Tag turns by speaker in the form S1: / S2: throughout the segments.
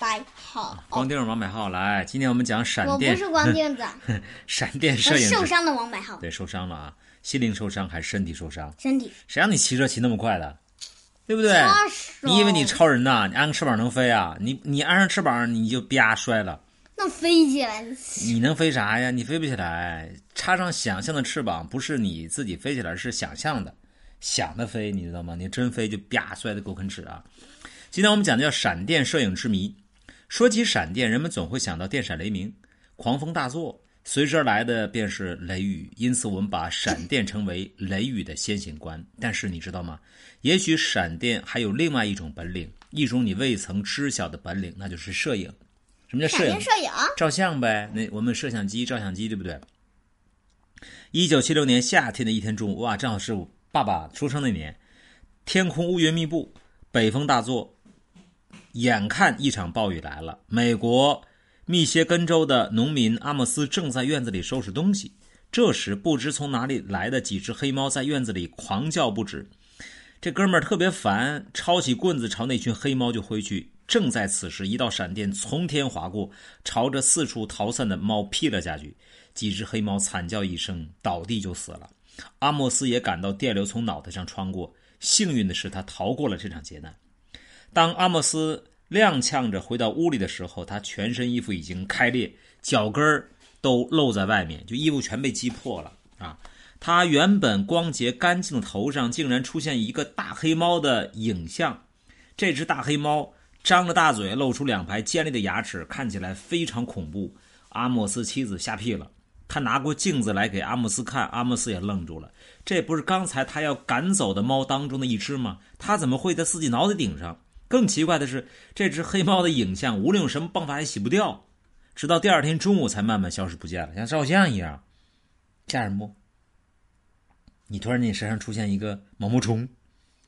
S1: 白浩，
S2: 光腚王百浩来。今天我们讲闪
S1: 我
S2: 电，
S1: 不是光腚子，
S2: 闪电摄影
S1: 受伤的王百浩，
S2: 对，受伤了啊，心灵受伤还是身体受伤？
S1: 身体
S2: 谁让你骑车骑那么快的，对不对？你以为你超人呐？你安个翅膀能飞啊？你你安上翅膀你就啪摔了，
S1: 那飞起来？
S2: 你能飞啥呀？你飞不起来。插上想象的翅膀，不是你自己飞起来，是想象的，想的飞，你知道吗？你真飞就啪摔的狗啃屎啊！今天我们讲的叫闪电摄影之谜。说起闪电，人们总会想到电闪雷鸣、狂风大作，随之而来的便是雷雨。因此，我们把闪电称为雷雨的先行官。但是你知道吗？也许闪电还有另外一种本领，一种你未曾知晓的本领，那就是摄影。什么叫摄影？
S1: 摄影，
S2: 照相呗。那我们摄像机、照相机，对不对？一九七六年夏天的一天中午，哇，正好是我爸爸出生那年，天空乌云密布，北风大作，眼看一场暴雨来了。美国密歇根州的农民阿莫斯正在院子里收拾东西，这时不知从哪里来的几只黑猫在院子里狂叫不止。这哥们儿特别烦，抄起棍子朝那群黑猫就挥去。正在此时，一道闪电从天划过，朝着四处逃散的猫劈了下去。几只黑猫惨叫一声，倒地就死了。阿莫斯也感到电流从脑袋上穿过，幸运的是他逃过了这场劫难。当阿莫斯踉跄着回到屋里的时候，他全身衣服已经开裂，脚跟都露在外面，就衣服全被击破了啊！他原本光洁干净的头上竟然出现一个大黑猫的影像。这只大黑猫张着大嘴，露出两排尖利的牙齿，看起来非常恐怖。阿莫斯妻子吓屁了，他拿过镜子来给阿莫斯看，阿莫斯也愣住了。这不是刚才他要赶走的猫当中的一只吗？他怎么会在自己脑袋顶上？更奇怪的是，这只黑猫的影像无论用什么办法也洗不掉，直到第二天中午才慢慢消失不见了，像照相一样，吓人不？你突然间你身上出现一个毛毛虫，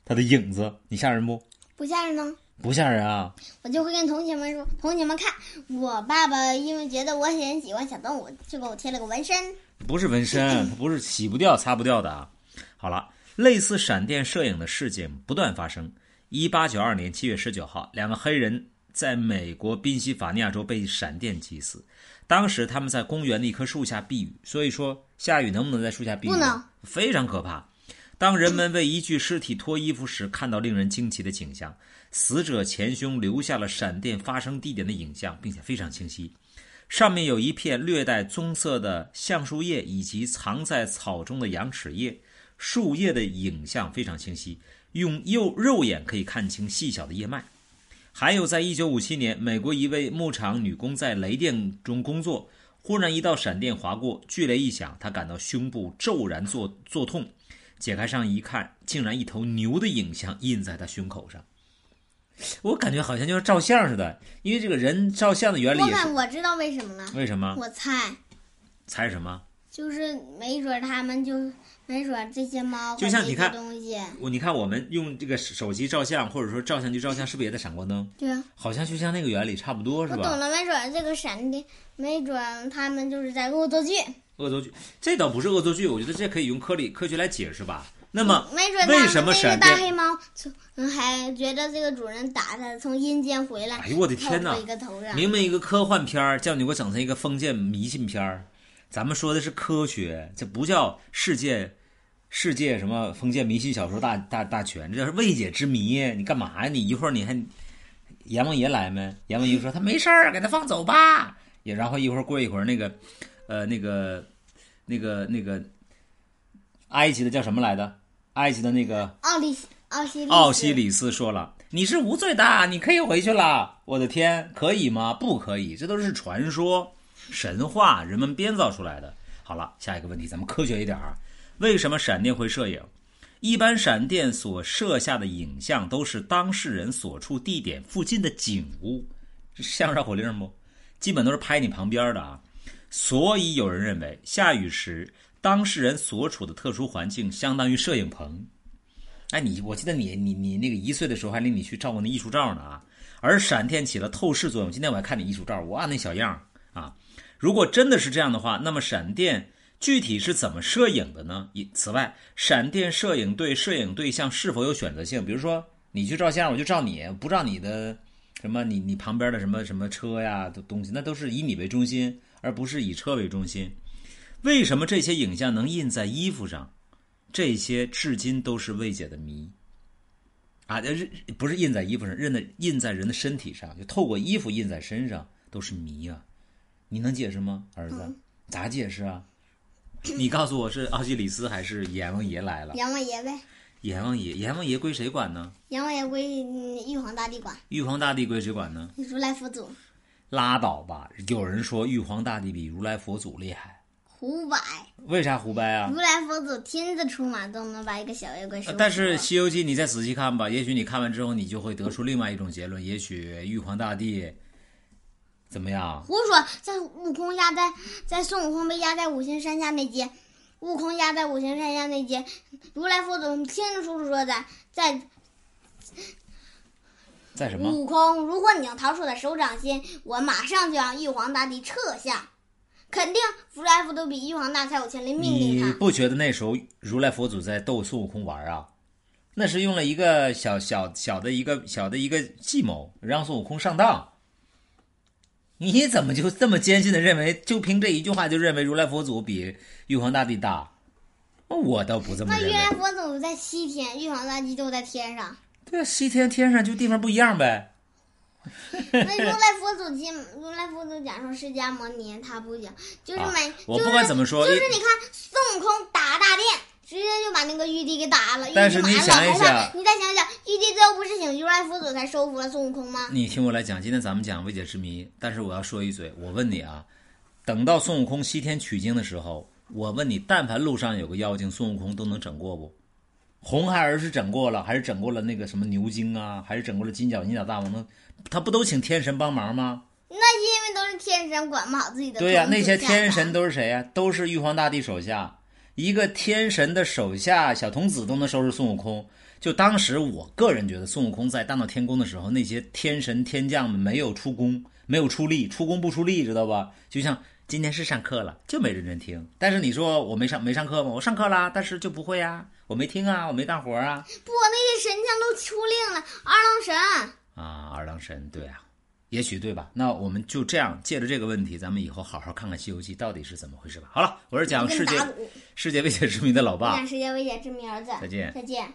S2: 它的影子，你吓人不？
S1: 不吓人呢。
S2: 不吓人啊！
S1: 我就会跟同学们说：“同学们看，我爸爸因为觉得我很喜欢小动物，就给我贴了个纹身。
S2: 不是纹身，它不是洗不掉、擦不掉的啊。好了，类似闪电摄影的事件不断发生。一八九二年七月十九号，两个黑人在美国宾夕法尼亚州被闪电击死。当时他们在公园的一棵树下避雨，所以说下雨能不能在树下避雨？
S1: 不能，
S2: 非常可怕。当人们为一具尸体脱衣服时，看到令人惊奇的景象：死者前胸留下了闪电发生地点的影像，并且非常清晰。上面有一片略带棕色的橡树叶，以及藏在草中的羊齿叶。树叶的影像非常清晰，用右肉眼可以看清细小的叶脉。还有，在一九五七年，美国一位牧场女工在雷电中工作，忽然一道闪电划过，巨雷一响，她感到胸部骤然作作痛。解开上衣一看，竟然一头牛的影像印在她胸口上。我感觉好像就是照相似的，因为这个人照相的原理
S1: 我看。我知道为什么了，
S2: 为什么？
S1: 我猜
S2: 猜什么？
S1: 就是没准他们就没准这些猫
S2: 就像你看
S1: 东西，
S2: 我你看，我们用这个手机照相，或者说照相机照相，是不是也在闪光灯？
S1: 对啊，
S2: 好像就像那个原理差不多，是吧？
S1: 我懂了，没准这个闪电，没准他们就是在恶作剧，
S2: 恶作剧，这倒不是恶作剧，我觉得这可以用科理科学来解释吧。那么，
S1: 没准儿
S2: 为什么闪电？
S1: 大黑猫从嗯还觉得这个主人打它从阴间回来，
S2: 哎呦我的天哪明明一个科幻片儿，叫你给我整成一个封建迷信片儿。咱们说的是科学，这不叫世界世界什么封建迷信小说大大大全，这叫是未解之谜。你干嘛呀？你一会儿你还阎王爷来没？阎王爷说他没事儿，给他放走吧。也然后一会儿过一会儿那个呃那个那个那个埃及的叫什么来的？埃及的那个
S1: 奥利奥西里斯
S2: 奥西里斯说了：“你是无罪的，你可以回去了。”我的天，可以吗？不可以，这都是传说、神话，人们编造出来的。好了，下一个问题，咱们科学一点儿。为什么闪电会摄影？一般闪电所摄下的影像都是当事人所处地点附近的景物，像绕口令不？基本都是拍你旁边的啊。所以有人认为，下雨时当事人所处的特殊环境相当于摄影棚。哎，你我记得你你你那个一岁的时候还领你去照过那艺术照呢啊。而闪电起了透视作用。今天我还看你艺术照，哇，那小样儿啊！如果真的是这样的话，那么闪电具体是怎么摄影的呢？此外，闪电摄影对摄影对象是否有选择性？比如说，你去照相，我就照你，不照你的什么你你旁边的什么什么车呀的东西，那都是以你为中心，而不是以车为中心。为什么这些影像能印在衣服上？这些至今都是未解的谜。啊，不是印在衣服上，认的印在人的身体上，就透过衣服印在身上，都是谜啊！你能解释吗，儿子？咋解释啊？你告诉我是奥西里斯还是阎王爷来了？
S1: 阎王爷呗。
S2: 阎王爷，阎王爷归谁管呢？
S1: 阎王爷归玉皇大帝管。
S2: 玉皇大帝归谁管呢？
S1: 如来佛祖。
S2: 拉倒吧！有人说玉皇大帝比如来佛祖厉害。
S1: 胡掰！
S2: 为啥胡掰啊？
S1: 如来佛祖亲自出马都能把一个小妖怪收
S2: 但是《西游记》你再仔细看吧，也许你看完之后，你就会得出另外一种结论：也许玉皇大帝怎么样？
S1: 胡说！在悟空压在在孙悟空被压在五行山下那集，悟空压在五行山下那集，如来佛祖清清楚楚说的在
S2: 在什么？
S1: 悟空，如果你要逃出我的手掌心，我马上就让玉皇大帝撤下。肯定如来佛祖比玉皇大帝有权利命令
S2: 他。你不觉得那时候如来佛祖在逗孙悟空玩啊？那是用了一个小小小的一个小的一个计谋，让孙悟空上当。你怎么就这么坚信的认为，就凭这一句话就认为如来佛祖比玉皇大帝大？我倒不这么认为。
S1: 那如来佛祖在西天，玉皇大帝就在天上。
S2: 对啊，西天天上就地方不一样呗。
S1: 那如来佛祖讲，如来佛祖讲说释迦牟尼他不讲，就是没，
S2: 我不管怎么说，
S1: 就是你看孙悟空打大殿，直接就把那个玉帝给打了。
S2: 但是你想一想，
S1: 你再想想，玉帝最后不是请如来佛祖才收服了孙悟空吗？
S2: 你听我来讲，今天咱们讲未解之谜，但是我要说一嘴，我问你啊，等到孙悟空西天取经的时候，我问你，但凡路上有个妖精，孙悟空都能整过不？红孩儿是整过了，还是整过了那个什么牛精啊？还是整过了金角银角大王呢？他不都请天神帮忙吗？
S1: 那因为都是天神管不好自己的。
S2: 对呀，那些天神都是谁呀？都是玉皇大帝手下一个天神的手下小童子都能收拾孙悟空。就当时我个人觉得，孙悟空在大闹天宫的时候，那些天神天将们没有出宫，没有出力，出宫不出力，知道吧？就像。今天是上课了，就没认真听。但是你说我没上没上课吗？我上课啦，但是就不会啊，我没听啊，我没干活啊。
S1: 不，那些神将都出令了，二郎神
S2: 啊，二郎神，对啊，也许对吧？那我们就这样借着这个问题，咱们以后好好看看《西游记》到底是怎么回事吧。好了，我是讲世界世界未解之谜的老爸，
S1: 讲世界未解之谜儿子，
S2: 再见，
S1: 再见。